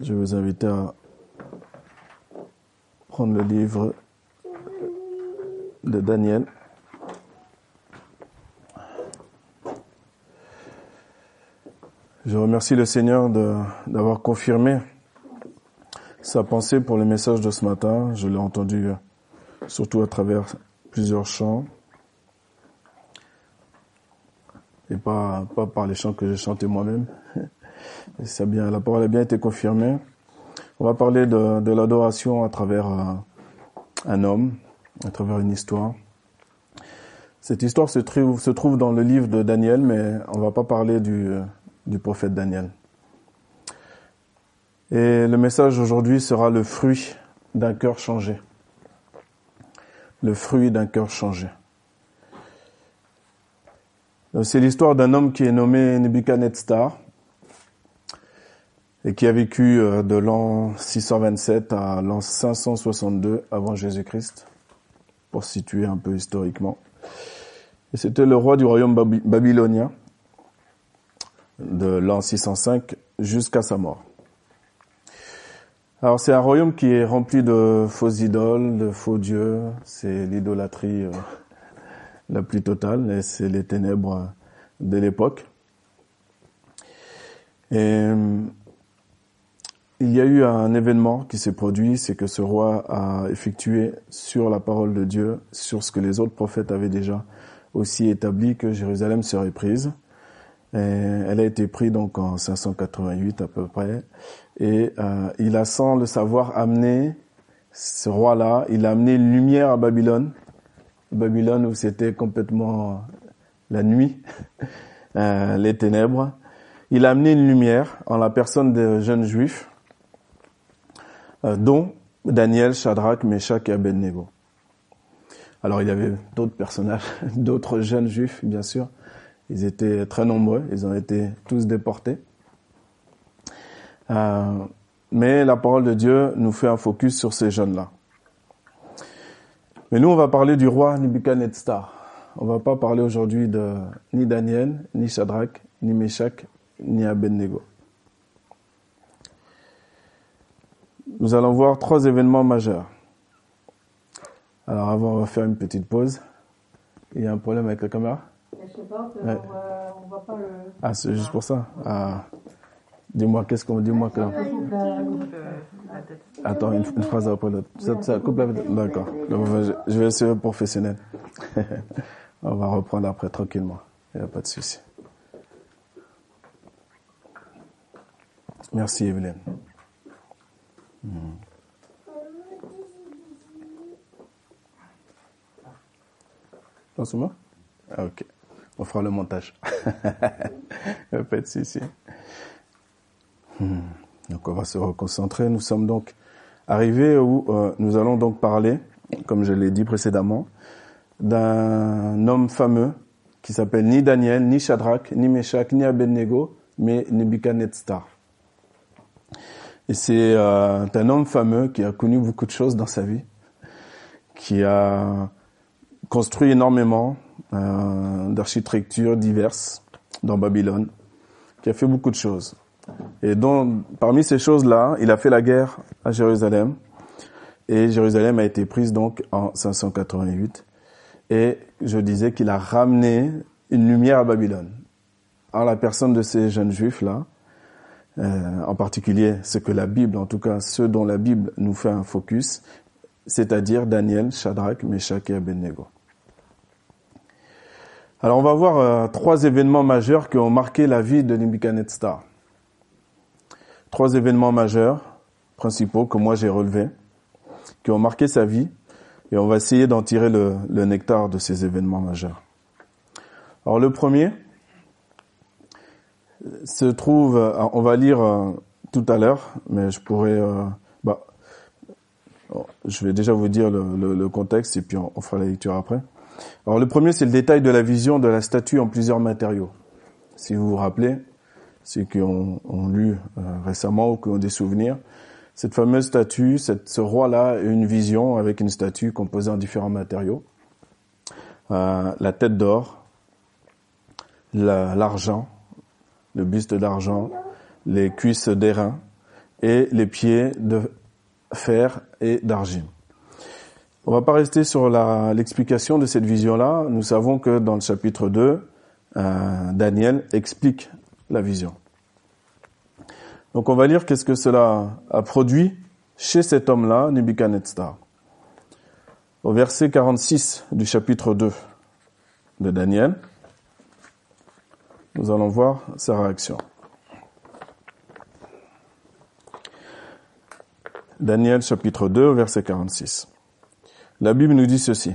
Je vous inviter à prendre le livre de Daniel. Je remercie le Seigneur d'avoir confirmé sa pensée pour le message de ce matin. Je l'ai entendu surtout à travers plusieurs chants et pas, pas par les chants que j'ai chantés moi-même. Et bien, la parole a bien été confirmée. On va parler de, de l'adoration à travers euh, un homme, à travers une histoire. Cette histoire se trouve, se trouve dans le livre de Daniel, mais on va pas parler du, du prophète Daniel. Et le message aujourd'hui sera le fruit d'un cœur changé. Le fruit d'un cœur changé. C'est l'histoire d'un homme qui est nommé Nebuchadnezzar et qui a vécu euh, de l'an 627 à l'an 562 avant Jésus-Christ, pour situer un peu historiquement. Et c'était le roi du royaume babylonien de l'an 605 jusqu'à sa mort. Alors c'est un royaume qui est rempli de fausses idoles, de faux dieux, c'est l'idolâtrie euh, la plus totale, et c'est les ténèbres de l'époque. Et il y a eu un événement qui s'est produit, c'est que ce roi a effectué sur la parole de Dieu, sur ce que les autres prophètes avaient déjà aussi établi, que Jérusalem serait prise. Elle a été prise donc en 588 à peu près. Et euh, il a, sans le savoir, amené ce roi-là, il a amené une lumière à Babylone, Babylone où c'était complètement la nuit, euh, les ténèbres. Il a amené une lumière en la personne des jeunes juifs, dont Daniel, Shadrach, Meshach et Abednego. Alors il y avait d'autres personnages, d'autres jeunes juifs, bien sûr. Ils étaient très nombreux, ils ont été tous déportés. Euh, mais la parole de Dieu nous fait un focus sur ces jeunes-là. Mais nous, on va parler du roi Nebuchadnezzar. On va pas parler aujourd'hui de ni Daniel, ni Shadrach, ni Meshach, ni Abednego. Nous allons voir trois événements majeurs. Alors avant, on va faire une petite pause. Il y a un problème avec la caméra? Je sais pas, on, va, pas le... Ah, c'est juste pour ça? Ah. Dis-moi, qu'est-ce qu'on dit moi que... Attends, une, phrase après l'autre. Ça, ça coupe la D'accord. Je vais essayer professionnel. On va reprendre après tranquillement. Il n'y a pas de souci. Merci Evelyne. Moi ah. On fera le montage. Hmm. Donc on va se reconcentrer. Nous sommes donc arrivés où euh, nous allons donc parler, comme je l'ai dit précédemment, d'un homme fameux qui s'appelle ni Daniel, ni Shadrach, ni Meshach, ni Abednego, mais Nebuchadnezzar. Et c'est euh, un homme fameux qui a connu beaucoup de choses dans sa vie, qui a construit énormément euh, d'architectures diverses dans Babylone, qui a fait beaucoup de choses. Et donc, parmi ces choses-là, il a fait la guerre à Jérusalem. Et Jérusalem a été prise donc en 588. Et je disais qu'il a ramené une lumière à Babylone. En la personne de ces jeunes juifs-là, euh, en particulier ce que la Bible, en tout cas ceux dont la Bible nous fait un focus, c'est-à-dire Daniel, Shadrach, Meshach et Abednego. Alors on va voir euh, trois événements majeurs qui ont marqué la vie de Nebuchadnezzar trois événements majeurs, principaux, que moi j'ai relevés, qui ont marqué sa vie, et on va essayer d'en tirer le, nectar de ces événements majeurs. Alors le premier se trouve, on va lire euh, tout à l'heure, mais je pourrais, euh, bah, je vais déjà vous dire le, contexte et puis on, fera la lecture après. Alors le premier, c'est le détail de la vision de la statue en plusieurs matériaux. Si vous vous rappelez, ceux qui ont, lu euh, récemment ou qui ont des souvenirs. Cette fameuse statue, cette, ce roi-là a une vision avec une statue composée en différents matériaux. Euh, la tête d'or, l'argent, le buste d'argent, les cuisses d'airain et les pieds de fer et d'argile. On va pas rester sur l'explication de cette vision-là. Nous savons que dans le chapitre 2, euh, Daniel explique la vision. Donc on va lire qu'est-ce que cela a produit chez cet homme-là, Nebuchadnezzar. Au verset 46 du chapitre 2 de Daniel, nous allons voir sa réaction. Daniel chapitre 2 verset 46. La Bible nous dit ceci.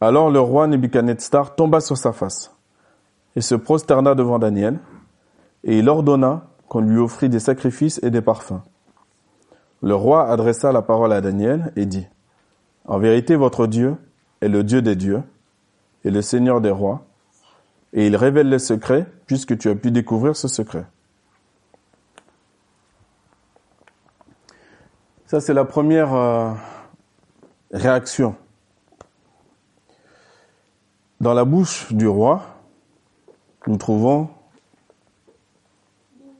Alors le roi Nebuchadnezzar tomba sur sa face et se prosterna devant Daniel et il ordonna qu'on lui offrit des sacrifices et des parfums. Le roi adressa la parole à Daniel et dit, En vérité votre Dieu est le Dieu des dieux et le Seigneur des rois, et il révèle les secrets puisque tu as pu découvrir ce secret. Ça, c'est la première euh, réaction. Dans la bouche du roi, nous trouvons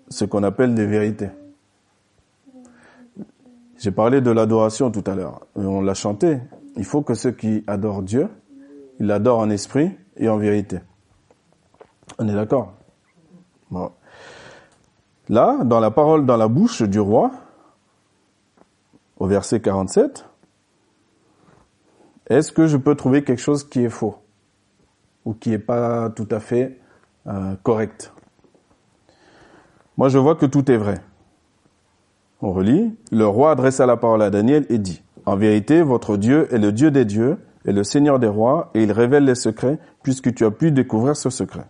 ce qu'on appelle des vérités. J'ai parlé de l'adoration tout à l'heure. On l'a chanté. Il faut que ceux qui adorent Dieu, ils l'adorent en esprit et en vérité. On est d'accord Là, dans la parole, dans la bouche du roi, au verset 47, est-ce que je peux trouver quelque chose qui est faux ou qui n'est pas tout à fait euh, correct? Moi, je vois que tout est vrai. On relit, le roi adressa la parole à Daniel et dit, En vérité, votre Dieu est le Dieu des dieux et le Seigneur des rois, et il révèle les secrets, puisque tu as pu découvrir ce secret.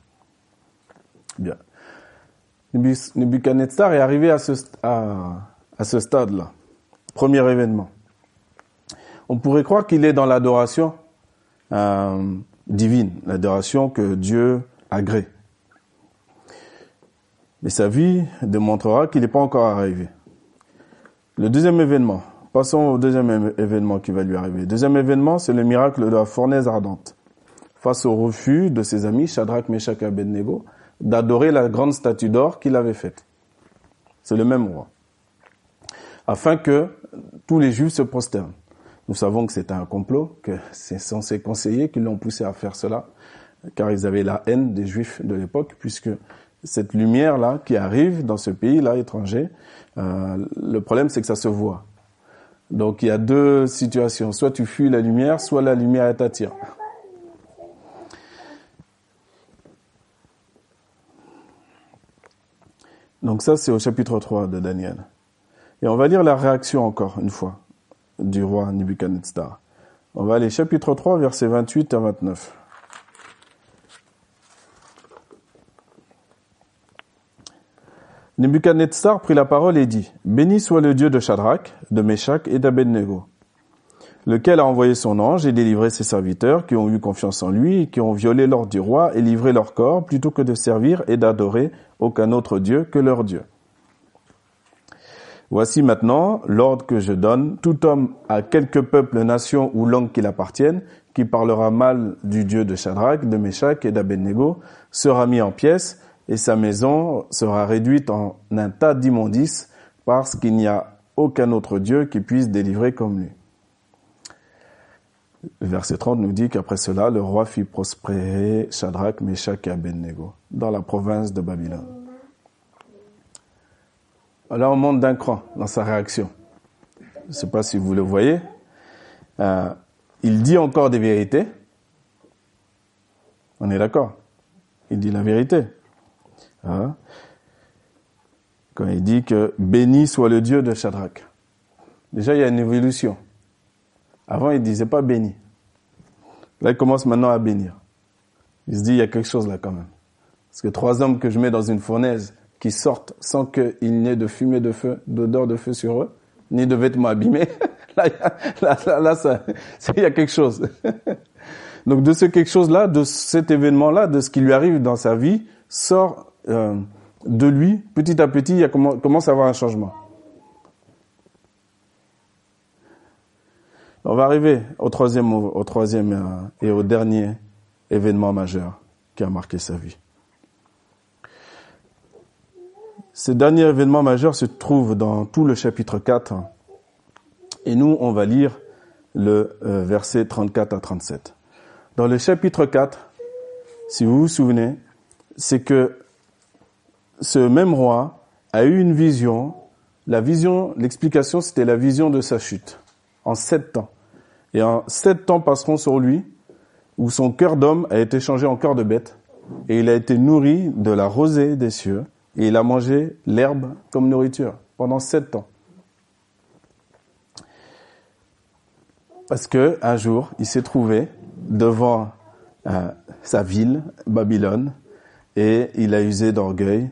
Bien. Nebuchadnezzar est arrivé à ce, stade-là. Premier événement. On pourrait croire qu'il est dans l'adoration euh, divine, l'adoration que Dieu agrée. Mais sa vie démontrera qu'il n'est pas encore arrivé. Le deuxième événement. Passons au deuxième événement qui va lui arriver. Deuxième événement, c'est le miracle de la fournaise ardente. Face au refus de ses amis, Shadrach, Meshach et Abednego, d'adorer la grande statue d'or qu'il avait faite. C'est le même roi. Afin que tous les Juifs se prosternent. Nous savons que c'est un complot, que c'est censé conseiller qui l'ont poussé à faire cela, car ils avaient la haine des Juifs de l'époque, puisque cette lumière-là qui arrive dans ce pays-là étranger, euh, le problème c'est que ça se voit. Donc il y a deux situations, soit tu fuis la lumière, soit la lumière t'attire. Donc ça c'est au chapitre 3 de Daniel. Et on va lire la réaction encore une fois du roi Nebuchadnezzar. On va aller chapitre 3, versets 28 à 29. Nebuchadnezzar prit la parole et dit, Béni soit le Dieu de Shadrach, de Meshach et d'Abednego, lequel a envoyé son ange et délivré ses serviteurs qui ont eu confiance en lui et qui ont violé l'ordre du roi et livré leur corps plutôt que de servir et d'adorer aucun autre Dieu que leur Dieu. Voici maintenant l'ordre que je donne. Tout homme à quelque peuple, nation ou langue qu'il appartienne, qui parlera mal du Dieu de Shadrach, de Meshach et d'Abednego, sera mis en pièces et sa maison sera réduite en un tas d'immondices parce qu'il n'y a aucun autre Dieu qui puisse délivrer comme lui. Verset 30 nous dit qu'après cela, le roi fit prospérer Shadrach, Meshach et Abednego dans la province de Babylone. Là, on monte d'un cran dans sa réaction. Je ne sais pas si vous le voyez. Euh, il dit encore des vérités. On est d'accord. Il dit la vérité. Hein? Quand il dit que béni soit le Dieu de Shadrach. Déjà, il y a une évolution. Avant, il disait pas béni. Là, il commence maintenant à bénir. Il se dit, il y a quelque chose là quand même. Parce que trois hommes que je mets dans une fournaise, qui sortent sans qu'il n'y ait de fumée de feu, d'odeur de feu sur eux, ni de vêtements abîmés. là, là, là, ça, il y a quelque chose. Donc de ce quelque chose-là, de cet événement-là, de ce qui lui arrive dans sa vie, sort euh, de lui, petit à petit, il commence à avoir un changement. On va arriver au troisième, au troisième euh, et au dernier événement majeur qui a marqué sa vie. ce dernier événement majeur se trouve dans tout le chapitre 4. Et nous, on va lire le euh, verset 34 à 37. Dans le chapitre 4, si vous vous souvenez, c'est que ce même roi a eu une vision. La vision, l'explication, c'était la vision de sa chute en sept temps. Et en sept temps passeront sur lui, où son cœur d'homme a été changé en cœur de bête, et il a été nourri de la rosée des cieux, et il a mangé l'herbe comme nourriture pendant sept ans. Parce que un jour, il s'est trouvé devant euh, sa ville, Babylone, et il a usé d'orgueil,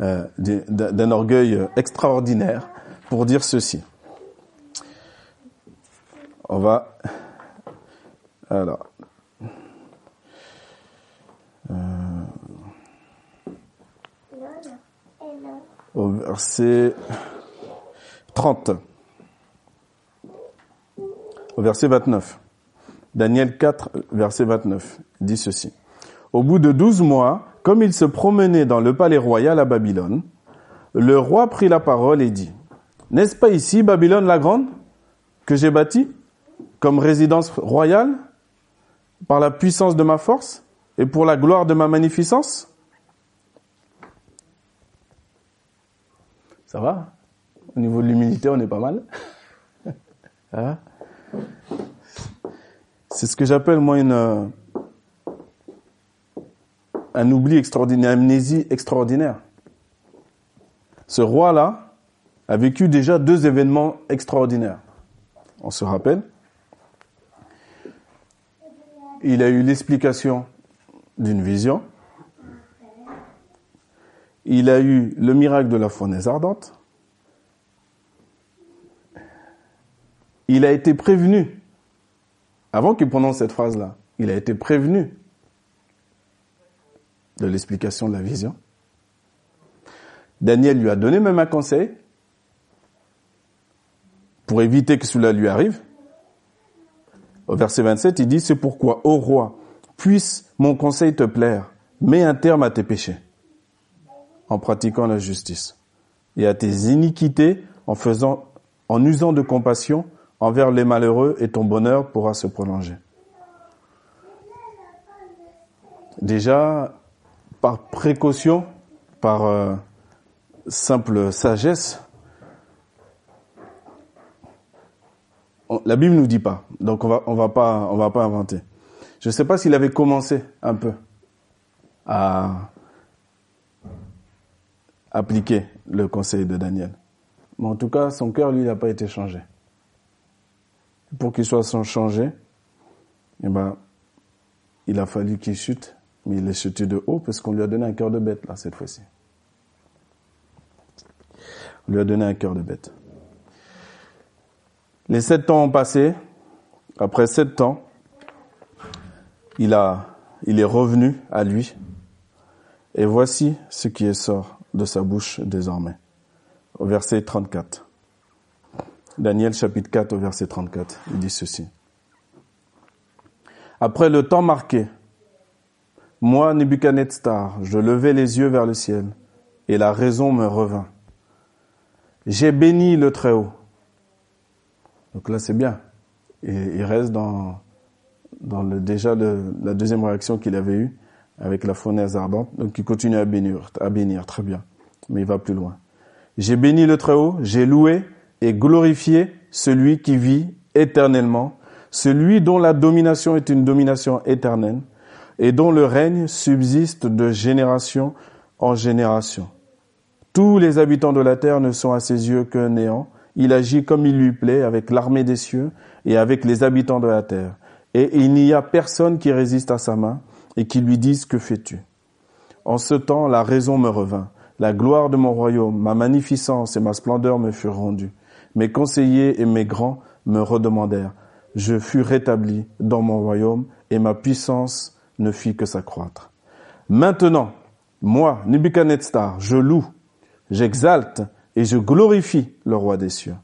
euh, d'un orgueil extraordinaire, pour dire ceci. On va alors euh, au verset 30, au verset 29. Daniel 4, verset 29, dit ceci. Au bout de douze mois, comme il se promenait dans le palais royal à Babylone, le roi prit la parole et dit, N'est-ce pas ici Babylone la grande que j'ai bâtie? Comme résidence royale par la puissance de ma force et pour la gloire de ma magnificence Ça va? Au niveau de l'humilité, on est pas mal. hein C'est ce que j'appelle moi une euh, un oubli extraordinaire, une amnésie extraordinaire. Ce roi-là a vécu déjà deux événements extraordinaires. On se rappelle? Il a eu l'explication d'une vision il a eu le miracle de la fournaise ardente. Il a été prévenu, avant qu'il prononce cette phrase-là, il a été prévenu de l'explication de la vision. Daniel lui a donné même un conseil pour éviter que cela lui arrive. Verset 27, il dit, c'est pourquoi, ô roi, puisse mon conseil te plaire, mets un terme à tes péchés en pratiquant la justice et à tes iniquités en faisant, en usant de compassion envers les malheureux et ton bonheur pourra se prolonger. Déjà, par précaution, par euh, simple sagesse, la Bible nous dit pas, donc on va on va pas on va pas inventer. Je ne sais pas s'il avait commencé un peu à appliquer le conseil de Daniel. Mais en tout cas, son cœur, lui, n'a pas été changé. Pour qu'il soit changé, eh ben, il a fallu qu'il chute, mais il est chuté de haut parce qu'on lui a donné un cœur de bête, là, cette fois-ci. On lui a donné un cœur de bête. Les sept ans ont passé. Après sept ans, il a, il est revenu à lui. Et voici ce qui est sort de sa bouche désormais. Au verset 34. Daniel chapitre 4 au verset 34, il dit ceci. Après le temps marqué, moi, Nebuchadnezzar, je levai les yeux vers le ciel, et la raison me revint. J'ai béni le Très-Haut. Donc là, c'est bien. Et il reste dans, dans le, déjà la deuxième réaction qu'il avait eue avec la fournaise ardente. Donc il continue à bénir, à bénir, très bien. Mais il va plus loin. J'ai béni le Très-Haut, j'ai loué et glorifié celui qui vit éternellement, celui dont la domination est une domination éternelle et dont le règne subsiste de génération en génération. Tous les habitants de la terre ne sont à ses yeux qu'un néant. Il agit comme il lui plaît avec l'armée des cieux et avec les habitants de la terre. Et il n'y a personne qui résiste à sa main et qui lui disent Que fais-tu? En ce temps, la raison me revint. La gloire de mon royaume, ma magnificence et ma splendeur me furent rendues. Mes conseillers et mes grands me redemandèrent. Je fus rétabli dans mon royaume et ma puissance ne fit que s'accroître. Maintenant, moi, Nebuchadnezzar, je loue, j'exalte et je glorifie le roi des cieux,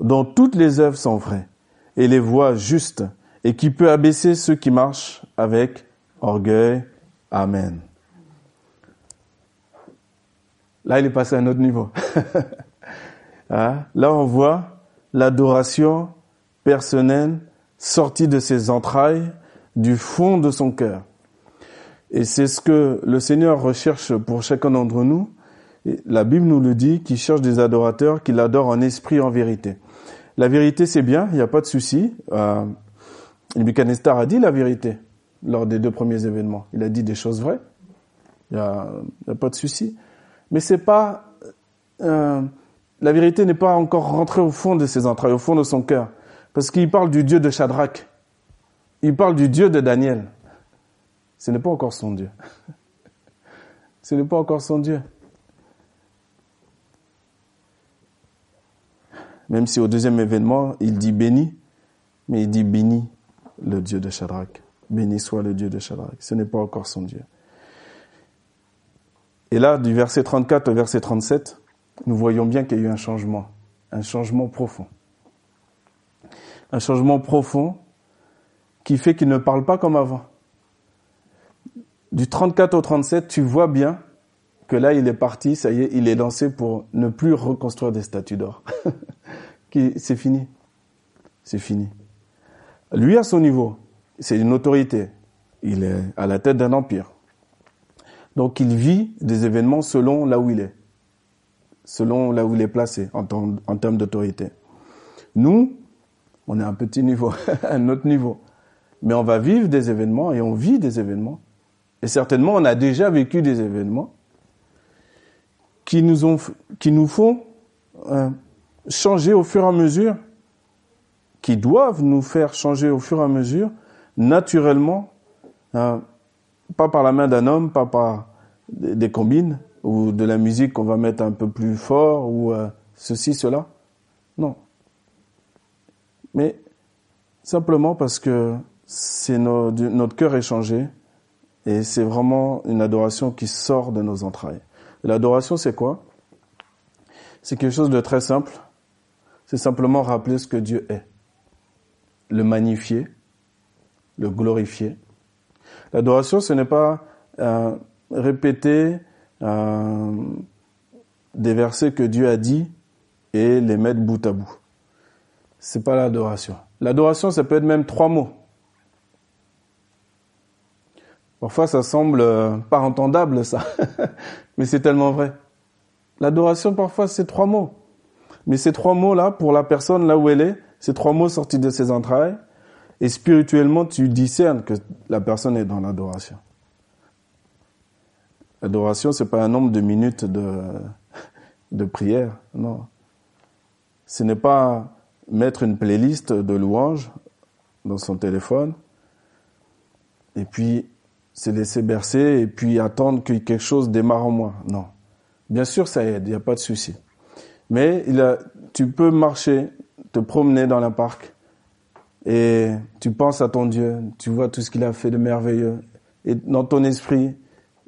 dont toutes les œuvres sont vraies et les voies justes et qui peut abaisser ceux qui marchent avec orgueil. Amen. Là, il est passé à un autre niveau. Hein? Là, on voit l'adoration personnelle sortie de ses entrailles, du fond de son cœur. Et c'est ce que le Seigneur recherche pour chacun d'entre nous. La Bible nous le dit, qu'il cherche des adorateurs, qu'il adore en esprit, en vérité. La vérité, c'est bien, il n'y a pas de souci. Euh, a dit la vérité lors des deux premiers événements. Il a dit des choses vraies. Il n'y a, pas de souci. Mais c'est pas... Euh, la vérité n'est pas encore rentrée au fond de ses entrailles, au fond de son cœur. Parce qu'il parle du Dieu de Shadrach. Il parle du Dieu de Daniel. Ce n'est pas encore son Dieu. Ce n'est pas encore son Dieu. Même si au deuxième événement, il dit béni, mais il dit béni le Dieu de Shadrach. Béni soit le Dieu de Shadrach. Ce n'est pas encore son Dieu. Et là, du verset 34 au verset 37, nous voyons bien qu'il y a eu un changement, un changement profond. Un changement profond qui fait qu'il ne parle pas comme avant. Du 34 au 37, tu vois bien que là, il est parti, ça y est, il est lancé pour ne plus reconstruire des statues d'or. c'est fini. C'est fini. Lui, à son niveau, c'est une autorité. Il est à la tête d'un empire. Donc, il vit des événements selon là où il est. Selon là où il est placé en, termes d'autorité. Nous, on est à un petit niveau, un autre niveau. Mais on va vivre des événements et on vit des événements. Et certainement, on a déjà vécu des événements qui nous, ont, qui nous font euh, changer au fur et à mesure, qui doivent nous faire changer au fur et à mesure, naturellement, euh, pas par la main d'un homme, pas par des combines ou de la musique qu'on va mettre un peu plus fort ou euh, ceci, cela. Non. Mais simplement parce que c'est notre cœur est changé et c'est vraiment une adoration qui sort de nos entrailles. L'adoration, c'est quoi? C'est quelque chose de très simple. C'est simplement rappeler ce que Dieu est. Le magnifier, le glorifier. L'adoration, ce n'est pas euh, répéter euh, des versets que Dieu a dit et les mettre bout à bout. C'est pas l'adoration. L'adoration, ça peut être même trois mots. Parfois, ça semble euh, pas entendable, ça. Mais c'est tellement vrai. L'adoration, parfois, c'est trois mots. Mais ces trois mots-là, pour la personne là où elle est, ces trois mots sortis de ses entrailles, et spirituellement, tu discernes que la personne est dans l'adoration. L'adoration, c'est pas un nombre de minutes de, prière, non. Ce n'est pas mettre une playlist de louanges dans son téléphone et puis se laisser bercer et puis attendre que quelque chose démarre en moi. Non. Bien sûr, ça aide, il n'y a pas de souci. Mais tu peux marcher, te promener dans la parc et tu penses à ton Dieu, tu vois tout ce qu'il a fait de merveilleux. Et dans ton esprit,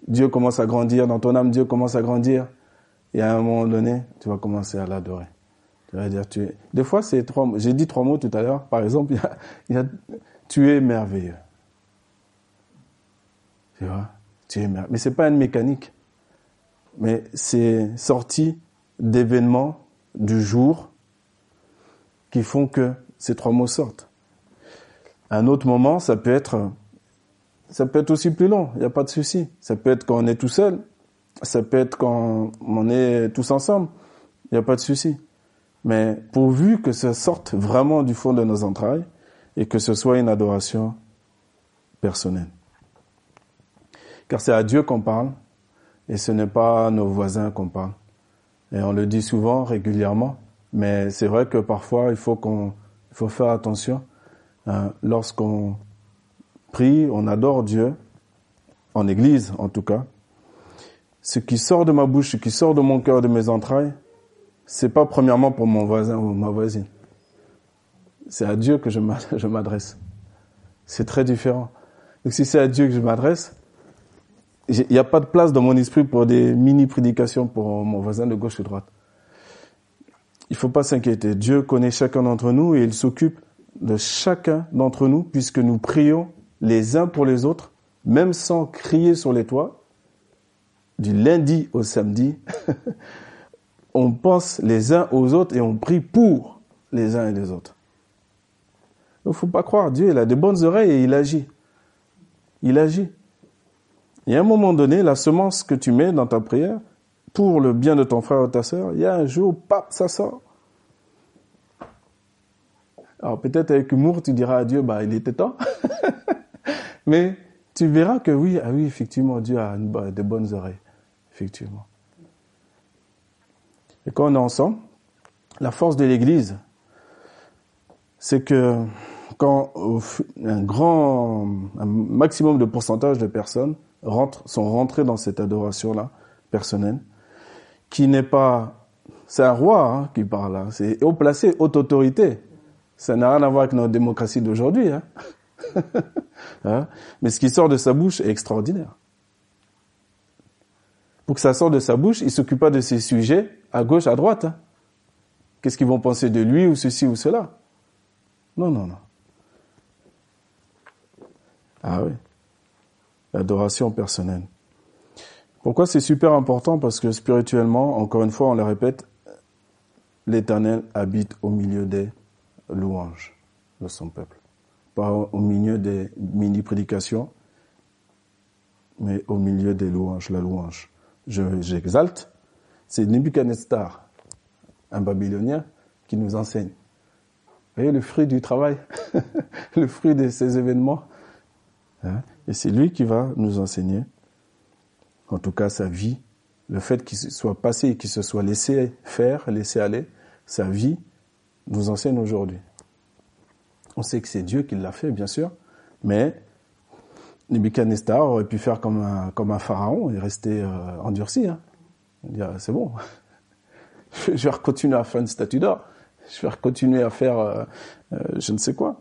Dieu commence à grandir, dans ton âme, Dieu commence à grandir. Et à un moment donné, tu vas commencer à l'adorer. Tu vas dire, tu es... Des fois, c'est trois mots. J'ai dit trois mots tout à l'heure. Par exemple, il y a, tu es merveilleux. Tu vois Tu Mais c'est pas une mécanique. Mais c'est sorti d'événements du jour qui font que ces trois mots sortent. un autre moment, ça peut être, ça peut être aussi plus long. Il n'y a pas de souci. Ça peut être quand on est tout seul. Ça peut être quand on est tous ensemble. Il n'y a pas de souci. Mais pourvu que ça sorte vraiment du fond de nos entrailles et que ce soit une adoration personnelle. Car c'est à Dieu qu'on parle et ce n'est pas à nos voisins qu'on parle. Et on le dit souvent, régulièrement, mais c'est vrai que parfois il faut qu'on, il faut faire attention. Hein, lorsqu'on prie, on adore Dieu, en église en tout cas. Ce qui sort de ma bouche, ce qui sort de mon cœur, de mes entrailles, c'est pas premièrement pour mon voisin ou ma voisine. C'est à Dieu que je m'adresse. C'est très différent. Donc si c'est à Dieu que je m'adresse, il n'y a pas de place dans mon esprit pour des mini-prédications pour mon voisin de gauche de droite. Il faut pas s'inquiéter. Dieu connaît chacun d'entre nous et il s'occupe de chacun d'entre nous puisque nous prions les uns pour les autres, même sans crier sur les toits. du lundi au samedi, on pense les uns aux autres et on prie pour les uns et les autres. Il ne faut pas croire, Dieu, il a de bonnes oreilles et il agit. Il agit. Et à un moment donné, la semence que tu mets dans ta prière, pour le bien de ton frère ou ta sœur, il y a un jour, pap, ça sort. Alors peut-être avec humour, tu diras à Dieu, bah il était temps. Mais tu verras que oui, ah oui, effectivement, Dieu a de bonnes oreilles. Effectivement. Et quand on est ensemble, la force de l'Église, c'est que quand un grand, un maximum de pourcentage de personnes rentrent, sont rentrées dans cette adoration-là, personnelle, qui n'est pas, c'est un roi hein, qui parle là, c'est haut placé, haute autorité. Ça n'a rien à voir avec notre démocratie d'aujourd'hui. Hein. hein. Mais ce qui sort de sa bouche est extraordinaire. Pour que ça sorte de sa bouche, il s'occupe pas de ses sujets à gauche, à droite. Hein. Qu'est-ce qu'ils vont penser de lui ou ceci ou cela? Non, non, non. Ah oui. L'adoration personnelle. Pourquoi c'est super important? Parce que spirituellement, encore une fois, on le répète, l'Éternel habite au milieu des louanges de son peuple. Pas au milieu des mini-prédications, mais au milieu des louanges, la louange. J'exalte. C'est Nebuchadnezzar, un Babylonien, qui nous enseigne. Vous voyez le fruit du travail, le fruit de ces événements. Hein? Et c'est lui qui va nous enseigner, en tout cas sa vie, le fait qu'il soit passé et qu'il se soit laissé faire, laissé aller, sa vie nous enseigne aujourd'hui. On sait que c'est Dieu qui l'a fait, bien sûr, mais Nebuchadnezzar aurait pu faire comme un, comme un pharaon et rester euh, endurci. Hein. Dire, c'est bon, je vais continuer à faire une statue d'or, je vais continuer à faire euh, euh, je ne sais quoi.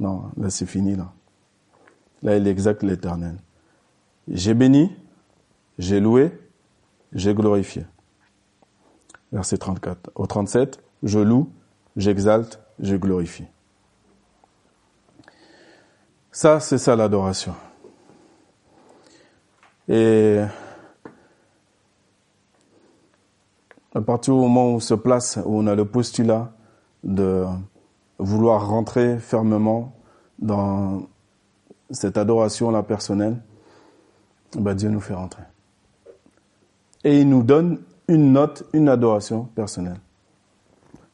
Non, là c'est fini, là. Là, il exacte l'éternel. J'ai béni, j'ai loué, j'ai glorifié. Verset 34. Au 37, je loue, j'exalte, je glorifie. Ça, c'est ça l'adoration. Et à partir du moment où on se place, où on a le postulat de vouloir rentrer fermement dans cette adoration-là personnelle, bah Dieu nous fait rentrer. Et il nous donne une note, une adoration personnelle.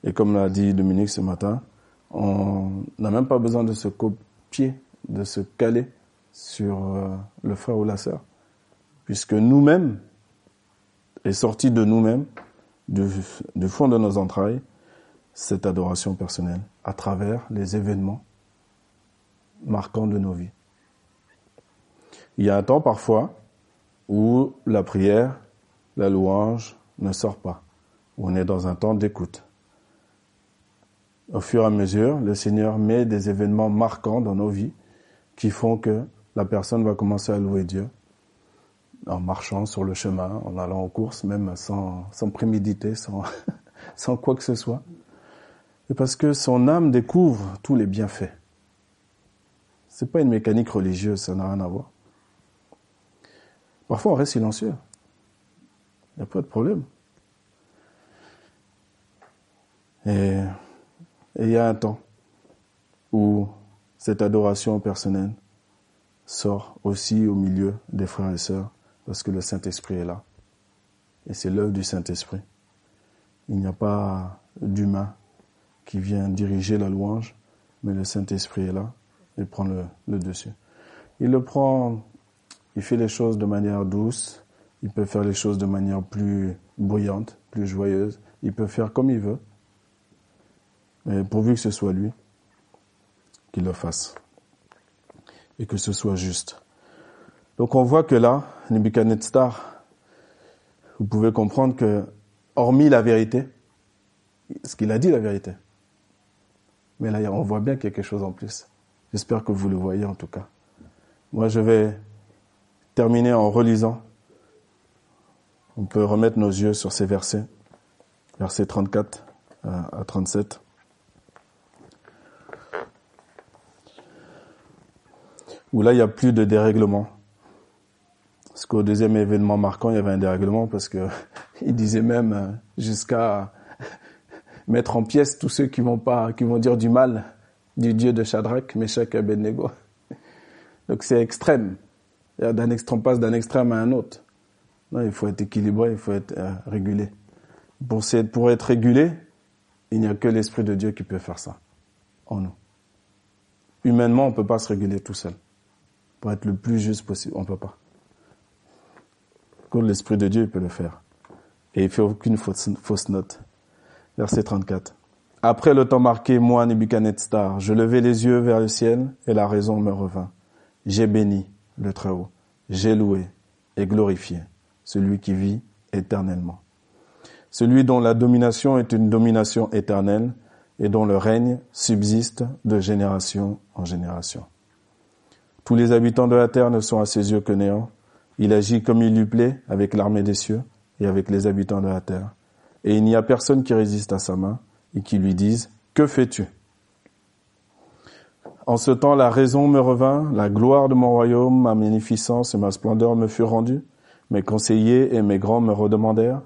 Et comme l'a dit Dominique ce matin, on n'a même pas besoin de se copier, de se caler sur euh, le frère ou la sœur, puisque nous-mêmes, est sorti de nous-mêmes, du fond de nos entrailles, cette adoration personnelle à travers les événements marquants de nos vies. Il y a un temps parfois où la prière, la louange ne sort pas, on est dans un temps d'écoute au fur et à mesure, le Seigneur met des événements marquants dans nos vies qui font que la personne va commencer à louer Dieu en marchant sur le chemin, en allant aux courses, même sans, sans préméditer, sans, quoi que ce soit. Et parce que son âme découvre tous les bienfaits. C'est pas une mécanique religieuse, ça n'a rien à voir. Parfois, on reste silencieux. Il n'y a pas de problème. Et il y a un temps où cette adoration personnelle sort aussi au milieu des frères et sœurs parce que le Saint-Esprit est là. Et c'est l'œuvre du Saint-Esprit. Il n'y a pas d'humain qui vient diriger la louange, mais le Saint-Esprit est là et prend le dessus. Il le prend, il fait les choses de manière douce, il peut faire les choses de manière plus bruyante, plus joyeuse, il peut faire comme il veut, mais pourvu que ce soit lui qui le fasse. Et que ce soit juste. Donc on voit que là, Nebuchadnezzar, vous pouvez comprendre que, hormis la vérité, ce qu'il a dit la vérité, mais là on voit bien quelque chose en plus. J'espère que vous le voyez en tout cas. Moi je vais terminer en relisant. On peut remettre nos yeux sur ces versets, versets 34 à 37. où là, il n'y a plus de dérèglement. Parce qu'au deuxième événement marquant, il y avait un dérèglement parce que il disait même euh, jusqu'à mettre en pièces tous ceux qui vont pas, qui vont dire du mal du Dieu de Shadrach, Meshach et Abednego. Donc c'est extrême. D'un extrême, passe d'un extrême à un autre. Non, il faut être équilibré, il faut être euh, régulé. Pour, pour être régulé, il n'y a que l'Esprit de Dieu qui peut faire ça en nous. Humainement, on ne peut pas se réguler tout seul. Pour être le plus juste possible, on ne peut pas. L'Esprit de Dieu peut le faire. Et il ne fait aucune fausse note. Verset 34. Après le temps marqué, moi, Nebuchadnezzar, je levai les yeux vers le ciel et la raison me revint. J'ai béni le Très-Haut. J'ai loué et glorifié celui qui vit éternellement. Celui dont la domination est une domination éternelle et dont le règne subsiste de génération en génération. Tous les habitants de la terre ne sont à ses yeux que néants. Il agit comme il lui plaît avec l'armée des cieux et avec les habitants de la terre. Et il n'y a personne qui résiste à sa main et qui lui dise, Que fais-tu? En ce temps, la raison me revint, la gloire de mon royaume, ma magnificence et ma splendeur me furent rendues. Mes conseillers et mes grands me redemandèrent.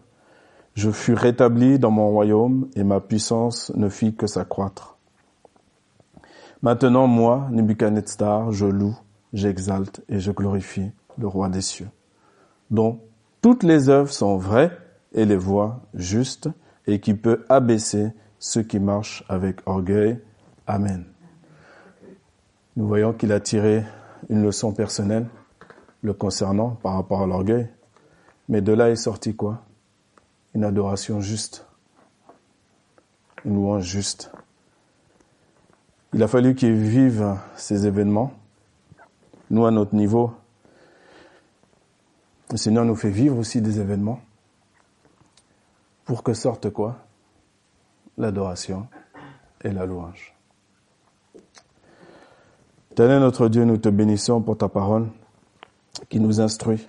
Je fus rétabli dans mon royaume et ma puissance ne fit que s'accroître. Maintenant, moi, Nebuchadnezzar, je loue, j'exalte et je glorifie le roi des cieux, dont toutes les œuvres sont vraies et les voies justes et qui peut abaisser ceux qui marchent avec orgueil. Amen. Nous voyons qu'il a tiré une leçon personnelle le concernant par rapport à l'orgueil. Mais de là est sorti quoi? Une adoration juste, une louange juste. Il a fallu qu'ils vivent ces événements. Nous, à notre niveau, le Seigneur nous fait vivre aussi des événements pour que sorte quoi? L'adoration et la louange. Tenez notre Dieu, nous te bénissons pour ta parole qui nous instruit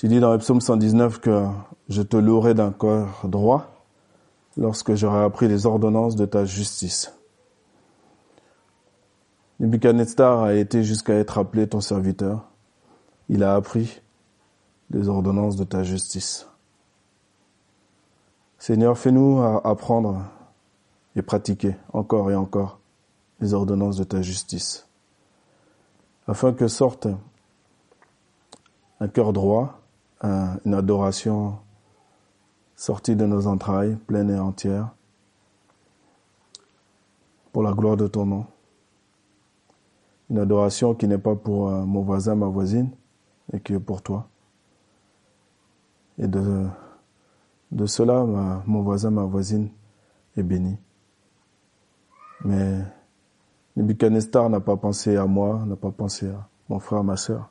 tu dis dans le psaume 119 que je te louerai d'un corps droit lorsque j'aurai appris les ordonnances de ta justice. Nebuchadnezzar a été jusqu'à être appelé ton serviteur. Il a appris les ordonnances de ta justice. Seigneur, fais-nous apprendre et pratiquer encore et encore les ordonnances de ta justice, afin que sorte un cœur droit, une adoration sortie de nos entrailles, pleine et entière, pour la gloire de ton nom. Une adoration qui n'est pas pour euh, mon voisin, ma voisine, mais qui est pour toi. Et de, de cela, mon voisin, ma voisine est béni. Mais Nebuchadnezzar n'a pas pensé à moi, n'a pas pensé à mon frère, ma soeur.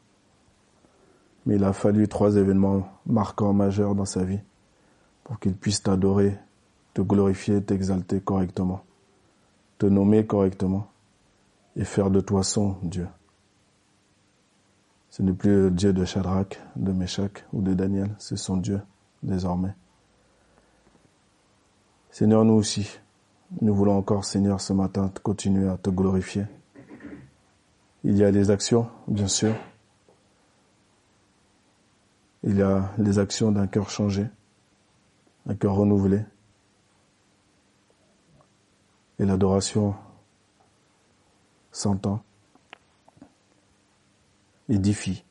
Mais il a fallu trois événements marquants, majeurs dans sa vie pour qu'il puisse t'adorer, te glorifier, t'exalter correctement, te nommer correctement et faire de toi son Dieu. Ce n'est plus le Dieu de Shadrach, de Meshach ou de Daniel, c'est son Dieu désormais. Seigneur, nous aussi, nous voulons encore, Seigneur, ce matin, continuer à te glorifier. Il y a des actions, bien sûr, il y a les actions d'un cœur changé, un cœur renouvelé. Et l'adoration s'entend, édifie.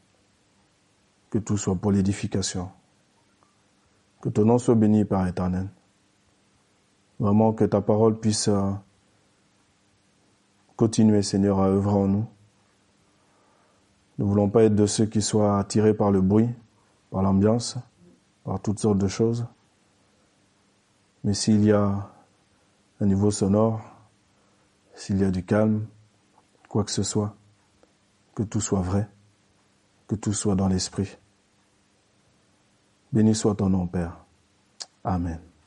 Que tout soit pour l'édification. Que ton nom soit béni par éternel. Vraiment que ta parole puisse euh, continuer, Seigneur, à œuvrer en nous. Nous ne voulons pas être de ceux qui soient attirés par le bruit, par l'ambiance, par toutes sortes de choses. Mais s'il y a un niveau sonore, s'il y a du calme, quoi que ce soit, que tout soit vrai, que tout soit dans l'esprit. Béni soit ton nom, Père. Amen.